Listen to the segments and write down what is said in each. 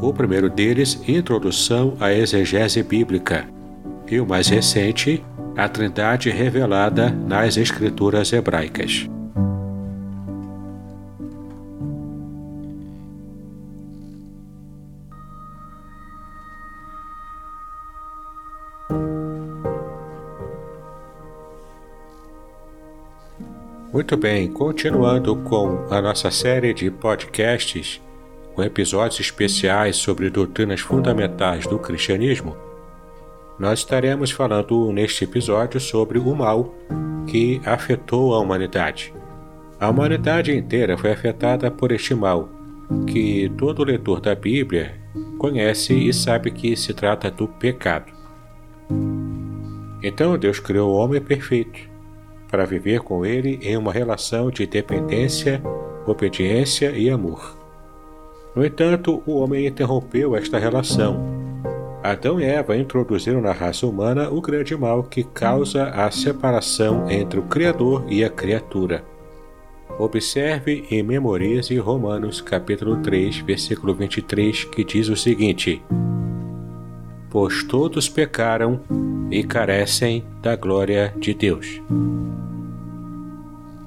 o primeiro deles, Introdução à Exegese Bíblica, e o mais recente, A Trindade Revelada nas Escrituras Hebraicas. Muito bem, continuando com a nossa série de podcasts com episódios especiais sobre doutrinas fundamentais do cristianismo, nós estaremos falando neste episódio sobre o mal que afetou a humanidade. A humanidade inteira foi afetada por este mal, que todo leitor da Bíblia conhece e sabe que se trata do pecado. Então Deus criou o homem perfeito para viver com ele em uma relação de dependência, obediência e amor. No entanto, o homem interrompeu esta relação. Adão e Eva introduziram na raça humana o grande mal que causa a separação entre o Criador e a criatura. Observe e memorize Romanos capítulo 3, versículo 23, que diz o seguinte: Pois todos pecaram e carecem da glória de Deus.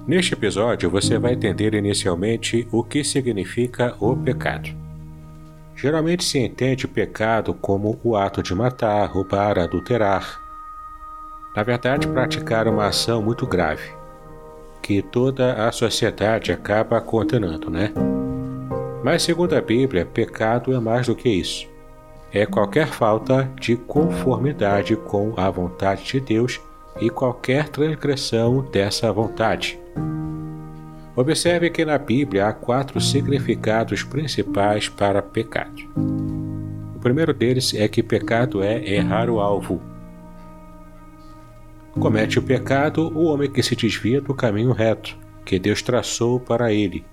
Neste episódio, você vai entender inicialmente o que significa o pecado. Geralmente se entende pecado como o ato de matar, roubar, adulterar. Na verdade, praticar uma ação muito grave, que toda a sociedade acaba condenando, né? Mas, segundo a Bíblia, pecado é mais do que isso. É qualquer falta de conformidade com a vontade de Deus e qualquer transgressão dessa vontade. Observe que na Bíblia há quatro significados principais para pecado. O primeiro deles é que pecado é errar o alvo. Comete o pecado o homem que se desvia do caminho reto que Deus traçou para ele.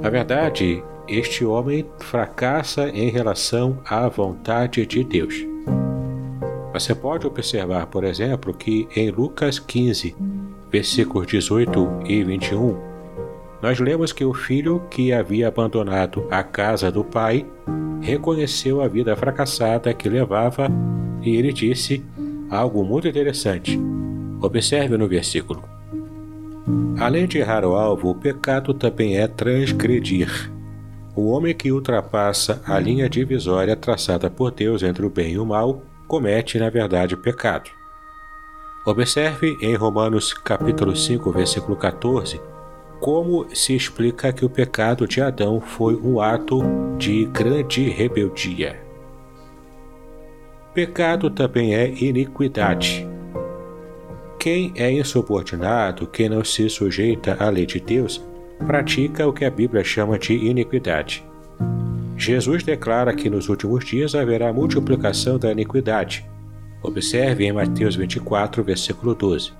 Na verdade, este homem fracassa em relação à vontade de Deus. Você pode observar, por exemplo, que em Lucas 15, versículos 18 e 21, nós lemos que o filho que havia abandonado a casa do pai reconheceu a vida fracassada que levava e ele disse algo muito interessante. Observe no versículo. Além de errar o alvo, o pecado também é transgredir. O homem que ultrapassa a linha divisória traçada por Deus entre o bem e o mal comete, na verdade, pecado. Observe em Romanos capítulo 5, versículo 14, como se explica que o pecado de Adão foi um ato de grande rebeldia. Pecado também é iniquidade. Quem é insubordinado, quem não se sujeita à lei de Deus, pratica o que a Bíblia chama de iniquidade. Jesus declara que nos últimos dias haverá multiplicação da iniquidade, Observe em Mateus 24, versículo 12.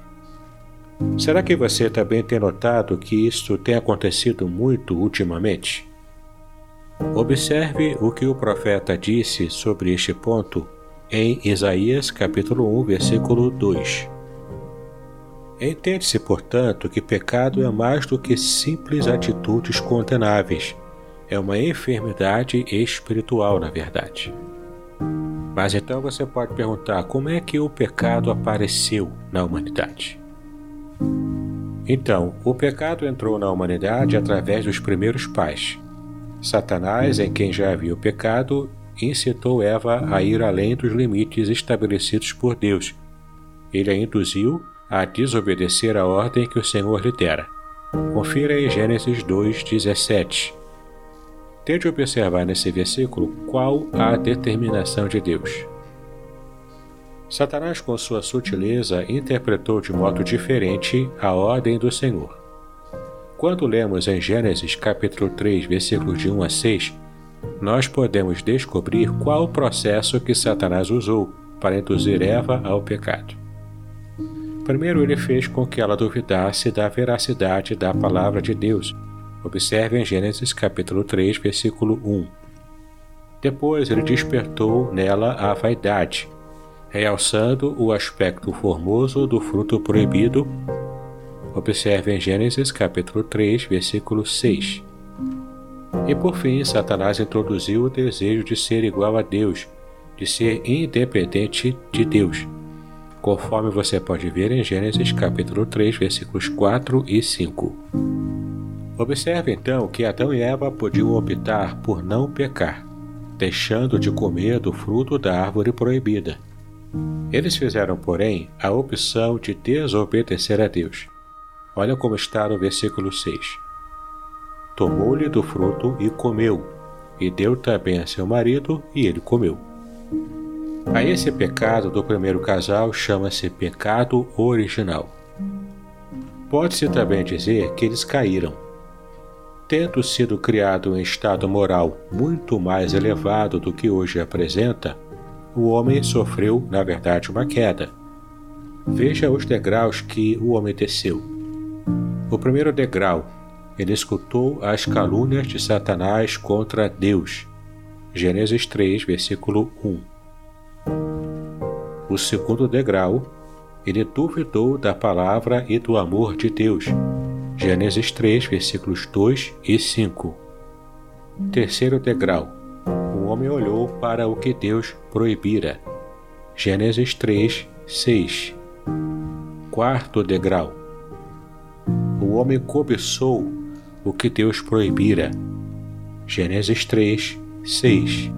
Será que você também tem notado que isto tem acontecido muito ultimamente? Observe o que o profeta disse sobre este ponto em Isaías capítulo 1, versículo 2. Entende-se, portanto, que pecado é mais do que simples atitudes condenáveis. É uma enfermidade espiritual, na verdade. Mas então você pode perguntar como é que o pecado apareceu na humanidade? Então, o pecado entrou na humanidade através dos primeiros pais. Satanás, em quem já havia o pecado, incitou Eva a ir além dos limites estabelecidos por Deus. ele a induziu a desobedecer a ordem que o Senhor lhe dera. Confira em Gênesis 2:17. Tente observar nesse versículo qual a determinação de Deus. Satanás, com sua sutileza, interpretou de modo diferente a ordem do Senhor. Quando lemos em Gênesis capítulo 3, versículos de 1 a 6, nós podemos descobrir qual o processo que Satanás usou para induzir Eva ao pecado. Primeiro, ele fez com que ela duvidasse da veracidade da palavra de Deus. Observe em Gênesis capítulo 3, versículo 1. Depois, ele despertou nela a vaidade, realçando o aspecto formoso do fruto proibido Observe em Gênesis capítulo 3, versículo 6. E por fim, Satanás introduziu o desejo de ser igual a Deus, de ser independente de Deus, conforme você pode ver em Gênesis capítulo 3, versículos 4 e 5. Observe então que Adão e Eva podiam optar por não pecar, deixando de comer do fruto da árvore proibida. Eles fizeram, porém, a opção de desobedecer a Deus. Olha como está no versículo 6. Tomou-lhe do fruto e comeu, e deu também a seu marido, e ele comeu. A esse pecado do primeiro casal chama-se pecado original. Pode-se também dizer que eles caíram. Tendo sido criado em estado moral muito mais elevado do que hoje apresenta, o homem sofreu, na verdade, uma queda. Veja os degraus que o homem desceu. O primeiro degrau, ele escutou as calúnias de Satanás contra Deus. Gênesis 3, versículo 1. O segundo degrau, ele duvidou da palavra e do amor de Deus. Gênesis 3, versículos 2 e 5. Terceiro degrau, o homem olhou para o que Deus proibira. Gênesis 3, 6. Quarto degrau, o homem cobiçou o que Deus proibira. Gênesis 3, 6.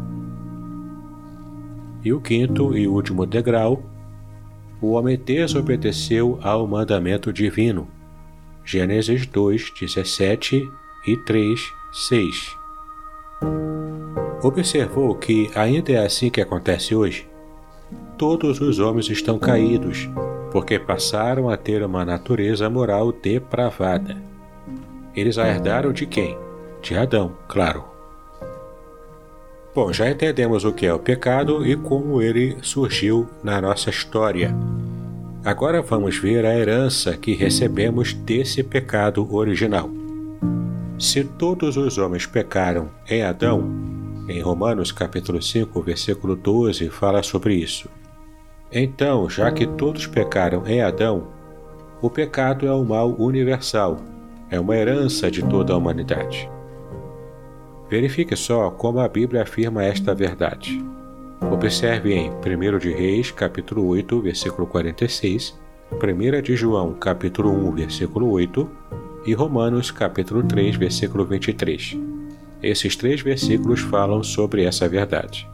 E o quinto e último degrau, o homem desobedeceu ao mandamento divino. Gênesis 2, 17 e 3, 6. Observou que ainda é assim que acontece hoje? Todos os homens estão caídos, porque passaram a ter uma natureza moral depravada. Eles a herdaram de quem? De Adão, claro. Bom, já entendemos o que é o pecado e como ele surgiu na nossa história. Agora vamos ver a herança que recebemos desse pecado original. Se todos os homens pecaram em Adão, em Romanos capítulo 5, versículo 12 fala sobre isso. Então, já que todos pecaram em Adão, o pecado é um mal universal, é uma herança de toda a humanidade. Verifique só como a Bíblia afirma esta verdade. Observe em 1 de Reis, capítulo 8, versículo 46, 1 de João, capítulo 1, versículo 8 e Romanos, capítulo 3, versículo 23. Esses três versículos falam sobre essa verdade.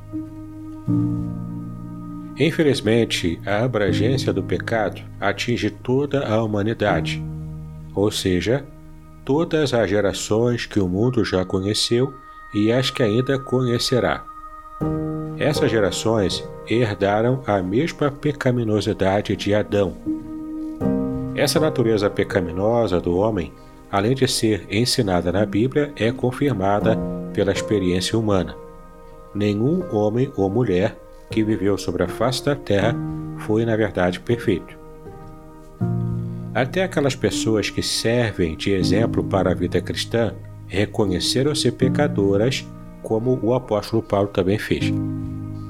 Infelizmente, a abrangência do pecado atinge toda a humanidade, ou seja, todas as gerações que o mundo já conheceu e as que ainda conhecerá. Essas gerações herdaram a mesma pecaminosidade de Adão. Essa natureza pecaminosa do homem, além de ser ensinada na Bíblia, é confirmada pela experiência humana. Nenhum homem ou mulher que viveu sobre a face da terra foi, na verdade, perfeito. Até aquelas pessoas que servem de exemplo para a vida cristã reconheceram-se pecadoras, como o apóstolo Paulo também fez.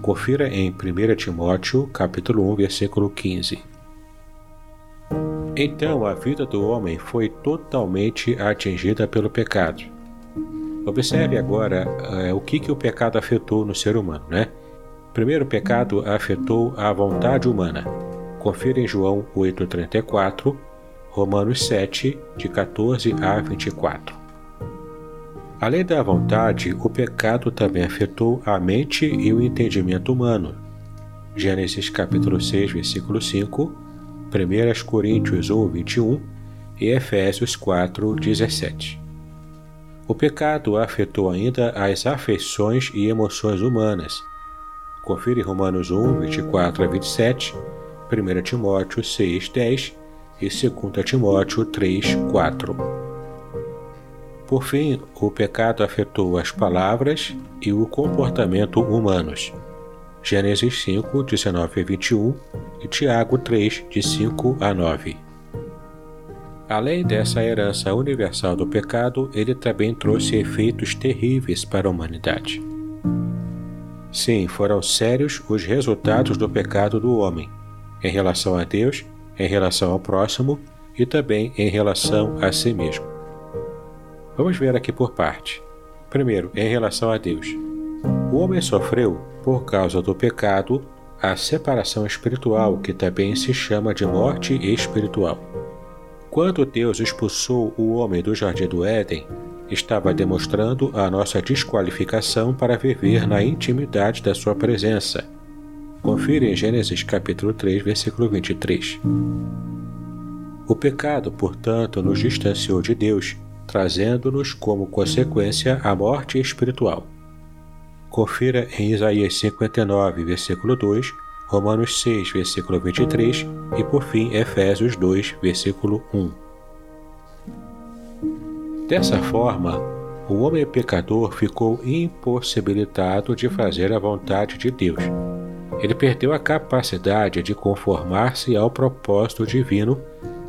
Confira em 1 Timóteo, capítulo 1, versículo 15. Então a vida do homem foi totalmente atingida pelo pecado. Observe agora uh, o que, que o pecado afetou no ser humano, né? primeiro pecado afetou a vontade humana. Confira em João 8,34, Romanos 7, de 14 a 24. Além da vontade, o pecado também afetou a mente e o entendimento humano. Gênesis capítulo 6, versículo 5, 1 Coríntios 1, 21 e Efésios 4, 17. O pecado afetou ainda as afeições e emoções humanas. Confira Romanos 1, 24 a 27, 1 Timóteo 6, 10 e 2 Timóteo 3, 4. Por fim, o pecado afetou as palavras e o comportamento humanos. Gênesis 5, 19 a 21 e Tiago 3, de 5 a 9. Além dessa herança universal do pecado, ele também trouxe efeitos terríveis para a humanidade. Sim, foram sérios os resultados do pecado do homem, em relação a Deus, em relação ao próximo e também em relação a si mesmo. Vamos ver aqui por parte. Primeiro, em relação a Deus. O homem sofreu, por causa do pecado, a separação espiritual, que também se chama de morte espiritual. Quando Deus expulsou o homem do jardim do Éden, estava demonstrando a nossa desqualificação para viver na intimidade da sua presença. Confira em Gênesis capítulo 3, versículo 23. O pecado, portanto, nos distanciou de Deus, trazendo-nos como consequência a morte espiritual. Confira em Isaías 59, versículo 2, Romanos 6, versículo 23 e por fim Efésios 2, versículo 1. Dessa forma, o homem pecador ficou impossibilitado de fazer a vontade de Deus. Ele perdeu a capacidade de conformar-se ao propósito divino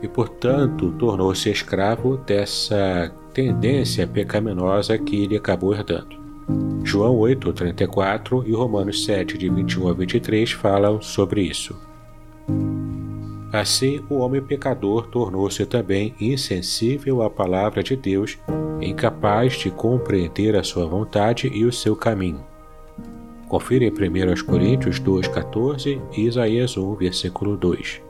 e, portanto, tornou-se escravo dessa tendência pecaminosa que ele acabou herdando. João 8, 34 e Romanos 7, de 21 a 23 falam sobre isso. Assim, o homem pecador tornou-se também insensível à palavra de Deus, incapaz de compreender a sua vontade e o seu caminho. Confira em 1 Coríntios 2,14 e Isaías 1, versículo 2.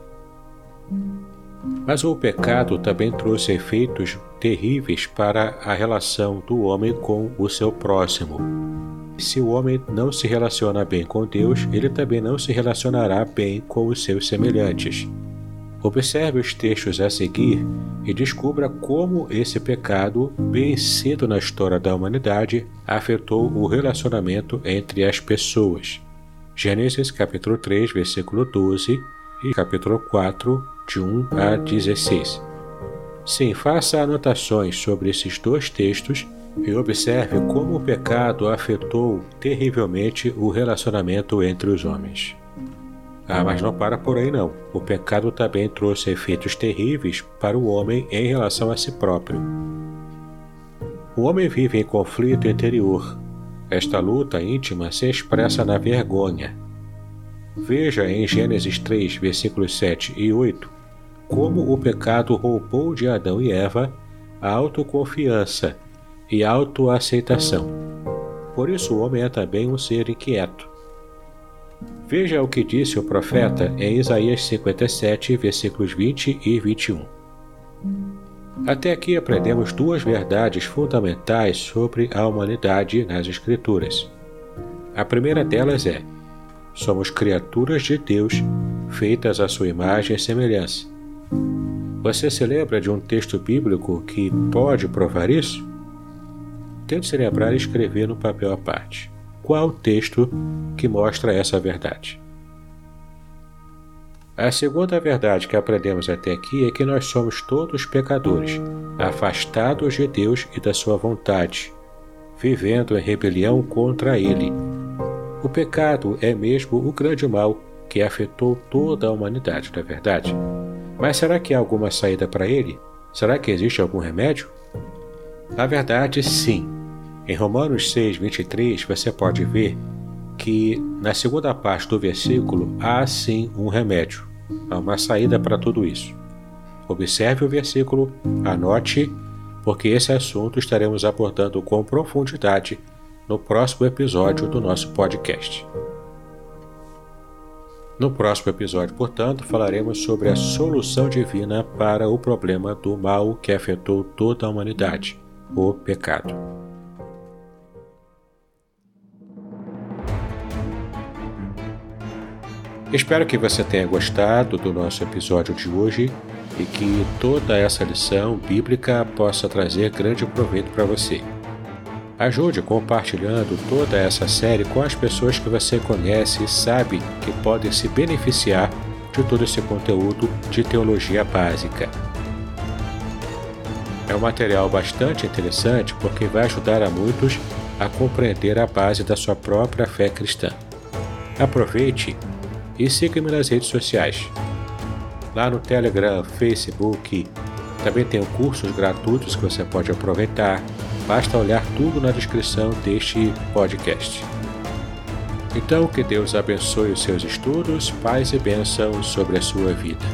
Mas o pecado também trouxe efeitos terríveis para a relação do homem com o seu próximo. Se o homem não se relaciona bem com Deus, ele também não se relacionará bem com os seus semelhantes. Observe os textos a seguir e descubra como esse pecado, bem cedo na história da humanidade, afetou o relacionamento entre as pessoas. Gênesis capítulo 3, versículo 12 e capítulo 4, de 1 a 16. Sim, faça anotações sobre esses dois textos e observe como o pecado afetou terrivelmente o relacionamento entre os homens. Ah, mas não para por aí não. O pecado também trouxe efeitos terríveis para o homem em relação a si próprio. O homem vive em conflito interior. Esta luta íntima se expressa na vergonha. Veja em Gênesis 3, versículos 7 e 8, como o pecado roubou de Adão e Eva a autoconfiança e autoaceitação. Por isso o homem é também um ser inquieto. Veja o que disse o profeta em Isaías 57, versículos 20 e 21. Até aqui aprendemos duas verdades fundamentais sobre a humanidade nas Escrituras. A primeira delas é: somos criaturas de Deus, feitas à sua imagem e semelhança. Você se lembra de um texto bíblico que pode provar isso? Tente se lembrar e escrever no papel à parte. Qual texto que mostra essa verdade? A segunda verdade que aprendemos até aqui é que nós somos todos pecadores, afastados de Deus e da Sua vontade, vivendo em rebelião contra Ele. O pecado é mesmo o grande mal que afetou toda a humanidade, não é verdade? Mas será que há alguma saída para ele? Será que existe algum remédio? Na verdade, sim. Em Romanos 6, 23, você pode ver que na segunda parte do versículo há sim um remédio, há uma saída para tudo isso. Observe o versículo, anote, porque esse assunto estaremos abordando com profundidade no próximo episódio do nosso podcast. No próximo episódio, portanto, falaremos sobre a solução divina para o problema do mal que afetou toda a humanidade, o pecado. Espero que você tenha gostado do nosso episódio de hoje e que toda essa lição bíblica possa trazer grande proveito para você. Ajude compartilhando toda essa série com as pessoas que você conhece e sabe que podem se beneficiar de todo esse conteúdo de teologia básica. É um material bastante interessante porque vai ajudar a muitos a compreender a base da sua própria fé cristã. Aproveite e siga-me nas redes sociais. Lá no Telegram, Facebook, também tenho cursos gratuitos que você pode aproveitar. Basta olhar tudo na descrição deste podcast. Então, que Deus abençoe os seus estudos, paz e bênçãos sobre a sua vida.